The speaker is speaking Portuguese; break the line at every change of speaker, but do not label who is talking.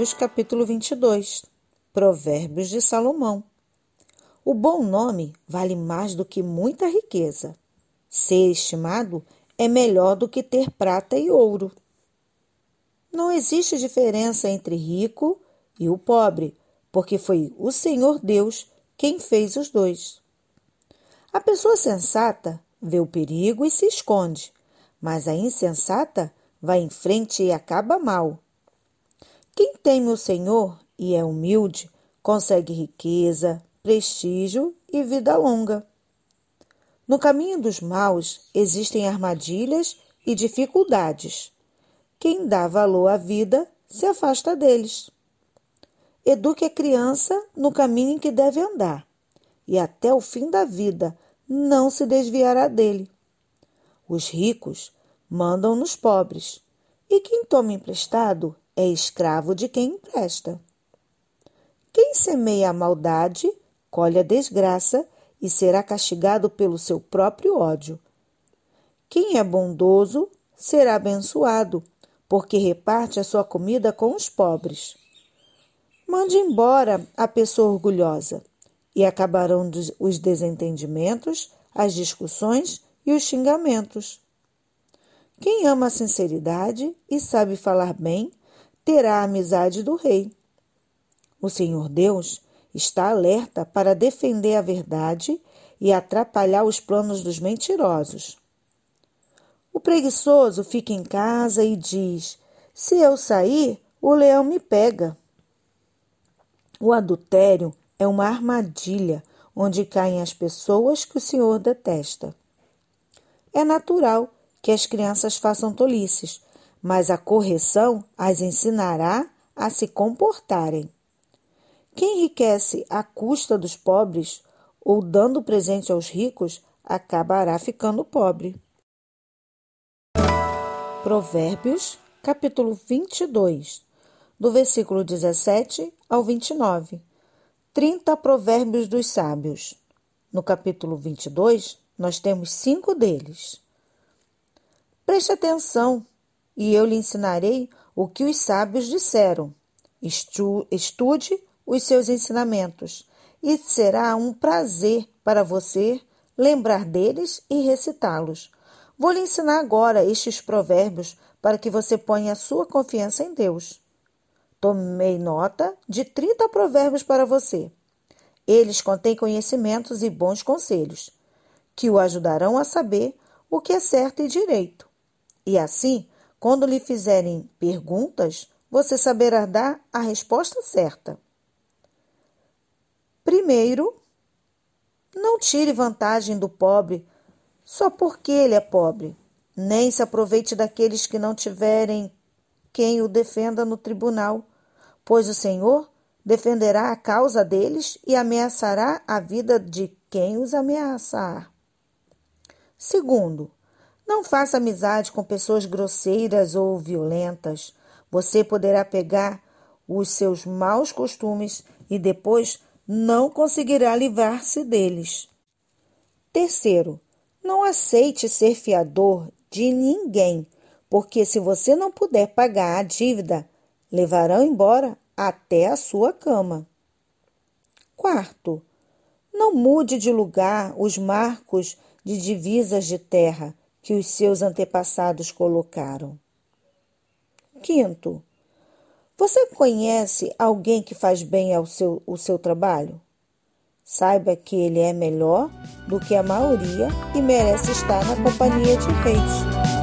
Provérbios capítulo 22 Provérbios de Salomão O bom nome vale mais do que muita riqueza. Ser estimado é melhor do que ter prata e ouro. Não existe diferença entre rico e o pobre, porque foi o Senhor Deus quem fez os dois. A pessoa sensata vê o perigo e se esconde, mas a insensata vai em frente e acaba mal. Quem teme o Senhor e é humilde consegue riqueza, prestígio e vida longa. No caminho dos maus existem armadilhas e dificuldades. Quem dá valor à vida se afasta deles. Eduque a criança no caminho em que deve andar, e até o fim da vida não se desviará dele. Os ricos mandam nos pobres, e quem toma emprestado é escravo de quem empresta. Quem semeia a maldade, colhe a desgraça e será castigado pelo seu próprio ódio. Quem é bondoso será abençoado, porque reparte a sua comida com os pobres. Mande embora a pessoa orgulhosa, e acabarão os desentendimentos, as discussões e os xingamentos. Quem ama a sinceridade e sabe falar bem, terá a amizade do rei. O Senhor Deus está alerta para defender a verdade e atrapalhar os planos dos mentirosos. O preguiçoso fica em casa e diz: Se eu sair, o leão me pega. O adultério é uma armadilha onde caem as pessoas que o Senhor detesta. É natural que as crianças façam tolices, mas a correção as ensinará a se comportarem. Quem enriquece à custa dos pobres ou dando presente aos ricos acabará ficando pobre. Provérbios, capítulo 22, do versículo 17 ao 29. 30 provérbios dos sábios. No capítulo 22, nós temos cinco deles. Preste atenção, e eu lhe ensinarei o que os sábios disseram. Estude os seus ensinamentos, e será um prazer para você lembrar deles e recitá-los. Vou lhe ensinar agora estes provérbios para que você ponha a sua confiança em Deus. Tomei nota de 30 provérbios para você. Eles contêm conhecimentos e bons conselhos, que o ajudarão a saber o que é certo e direito. E assim, quando lhe fizerem perguntas, você saberá dar a resposta certa. Primeiro, não tire vantagem do pobre só porque ele é pobre, nem se aproveite daqueles que não tiverem quem o defenda no tribunal pois o Senhor defenderá a causa deles e ameaçará a vida de quem os ameaçar. Segundo, não faça amizade com pessoas grosseiras ou violentas. Você poderá pegar os seus maus costumes e depois não conseguirá livrar-se deles. Terceiro, não aceite ser fiador de ninguém, porque se você não puder pagar a dívida, levarão embora até a sua cama. Quarto, não mude de lugar os marcos de divisas de terra que os seus antepassados colocaram. Quinto, você conhece alguém que faz bem ao seu, o seu trabalho? Saiba que ele é melhor do que a maioria e merece estar na companhia de reis.